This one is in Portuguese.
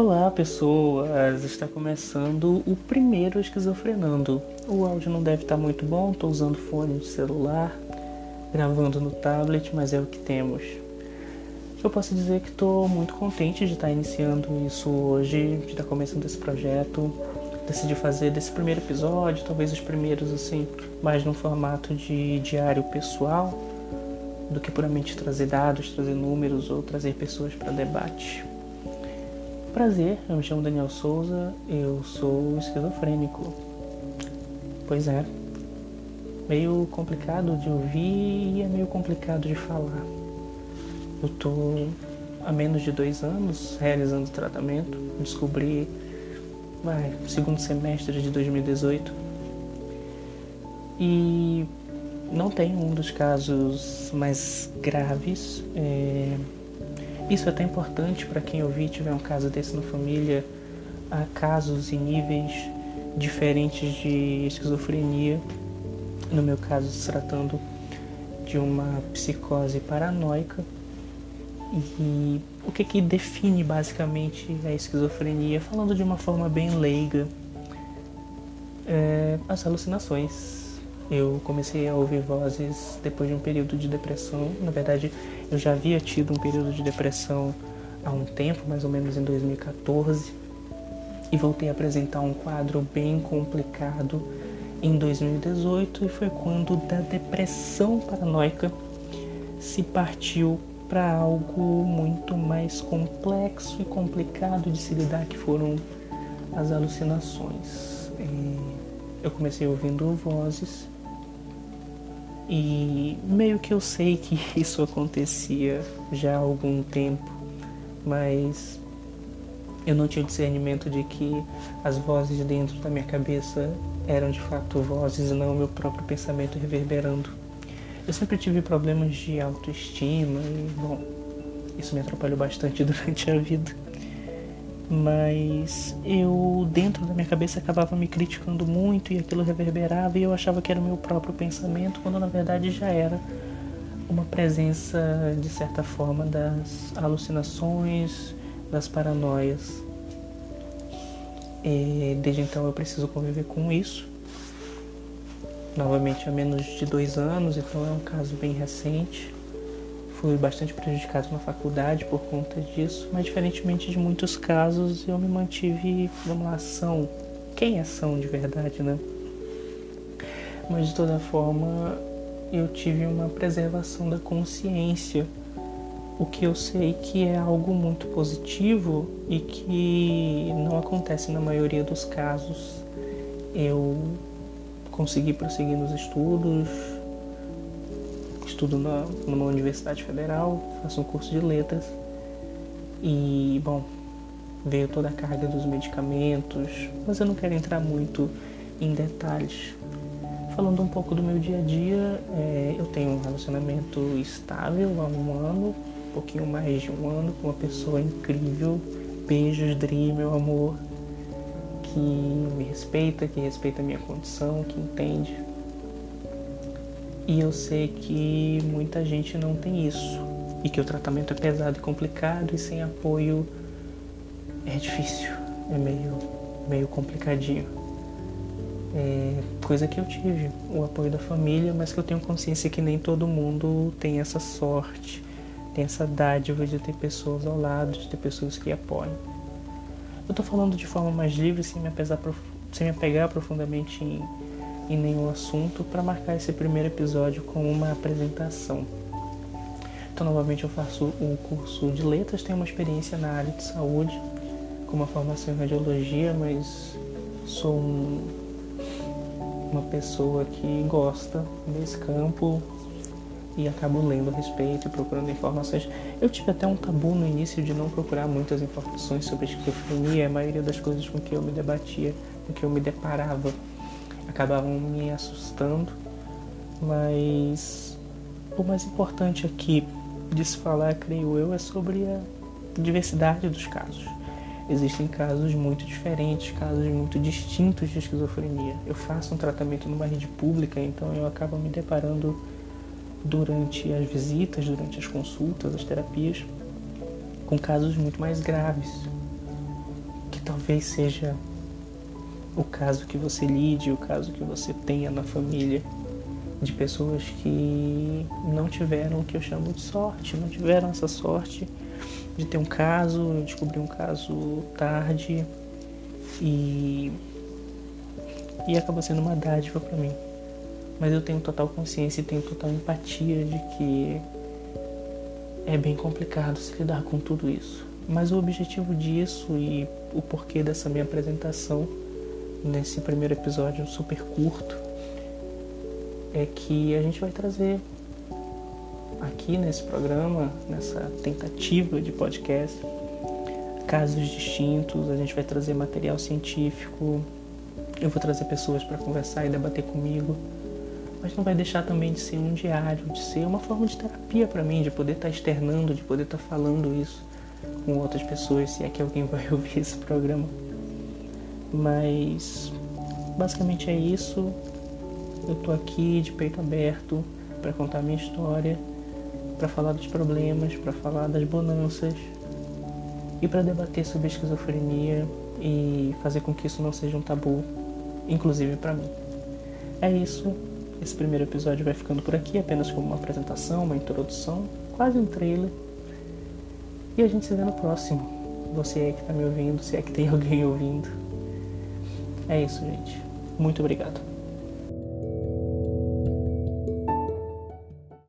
Olá pessoas, está começando o primeiro Esquizofrenando. O áudio não deve estar muito bom, estou usando fone de celular, gravando no tablet, mas é o que temos. Eu posso dizer que estou muito contente de estar iniciando isso hoje, de estar começando esse projeto. Decidi fazer desse primeiro episódio, talvez os primeiros assim, mais no formato de diário pessoal, do que puramente trazer dados, trazer números ou trazer pessoas para debate. Prazer, eu me chamo Daniel Souza, eu sou esquizofrênico. Pois é, meio complicado de ouvir e é meio complicado de falar. Eu tô há menos de dois anos realizando tratamento, descobri vai, segundo semestre de 2018 e não tem um dos casos mais graves. É... Isso é até importante para quem ouvir tiver um caso desse na família. Há casos e níveis diferentes de esquizofrenia. No meu caso, se tratando de uma psicose paranoica. E o que, que define basicamente a esquizofrenia, falando de uma forma bem leiga, é as alucinações eu comecei a ouvir vozes depois de um período de depressão. Na verdade, eu já havia tido um período de depressão há um tempo, mais ou menos em 2014, e voltei a apresentar um quadro bem complicado em 2018 e foi quando da depressão paranoica se partiu para algo muito mais complexo e complicado de se lidar que foram as alucinações. Eu comecei ouvindo vozes e meio que eu sei que isso acontecia já há algum tempo, mas eu não tinha discernimento de que as vozes dentro da minha cabeça eram de fato vozes e não o meu próprio pensamento reverberando. Eu sempre tive problemas de autoestima e, bom, isso me atrapalhou bastante durante a vida mas eu dentro da minha cabeça acabava me criticando muito e aquilo reverberava e eu achava que era o meu próprio pensamento, quando na verdade já era uma presença de certa forma das alucinações, das paranoias. E desde então eu preciso conviver com isso. Novamente há menos de dois anos, então é um caso bem recente fui bastante prejudicado na faculdade por conta disso, mas diferentemente de muitos casos, eu me mantive, vamos lá, ação. Quem é ação de verdade, né? Mas de toda forma, eu tive uma preservação da consciência, o que eu sei que é algo muito positivo e que não acontece na maioria dos casos. Eu consegui prosseguir nos estudos, estudo na, numa universidade federal, faço um curso de letras e, bom, veio toda a carga dos medicamentos, mas eu não quero entrar muito em detalhes. Falando um pouco do meu dia a dia, é, eu tenho um relacionamento estável há um ano, um pouquinho mais de um ano, com uma pessoa incrível. Beijos, Dri, meu amor, que me respeita, que respeita a minha condição, que entende e eu sei que muita gente não tem isso. E que o tratamento é pesado e complicado e sem apoio é difícil. É meio, meio complicadinho. É coisa que eu tive, o apoio da família, mas que eu tenho consciência que nem todo mundo tem essa sorte, tem essa dádiva de ter pessoas ao lado, de ter pessoas que apoiam. Eu tô falando de forma mais livre, sem me, apesar, sem me apegar profundamente em em nenhum assunto para marcar esse primeiro episódio com uma apresentação. Então, novamente, eu faço o curso de letras, tenho uma experiência na área de saúde, com uma formação em radiologia, mas sou um, uma pessoa que gosta desse campo e acabo lendo a respeito e procurando informações. Eu tive até um tabu no início de não procurar muitas informações sobre esquizofrenia, a maioria das coisas com que eu me debatia, com que eu me deparava acabavam me assustando, mas o mais importante aqui de se falar, creio eu, é sobre a diversidade dos casos. Existem casos muito diferentes, casos muito distintos de esquizofrenia. Eu faço um tratamento numa rede pública, então eu acabo me deparando durante as visitas, durante as consultas, as terapias, com casos muito mais graves. talvez seja o caso que você lide, o caso que você tenha na família de pessoas que não tiveram o que eu chamo de sorte, não tiveram essa sorte de ter um caso, eu descobri um caso tarde e e acabou sendo uma dádiva para mim. Mas eu tenho total consciência e tenho total empatia de que é bem complicado se lidar com tudo isso. Mas o objetivo disso e o porquê dessa minha apresentação nesse primeiro episódio super curto é que a gente vai trazer aqui nesse programa, nessa tentativa de podcast, casos distintos, a gente vai trazer material científico, eu vou trazer pessoas para conversar e debater comigo, mas não vai deixar também de ser um diário, de ser uma forma de terapia para mim, de poder estar tá externando, de poder estar tá falando isso com outras pessoas, se é que alguém vai ouvir esse programa. Mas basicamente é isso. Eu tô aqui de peito aberto para contar minha história, para falar dos problemas, para falar das bonanças e para debater sobre esquizofrenia e fazer com que isso não seja um tabu, inclusive para mim. É isso. Esse primeiro episódio vai ficando por aqui, apenas como uma apresentação, uma introdução, quase um trailer. E a gente se vê no próximo. Você aí que tá me ouvindo, se é que tem alguém ouvindo. É isso, gente. Muito obrigado.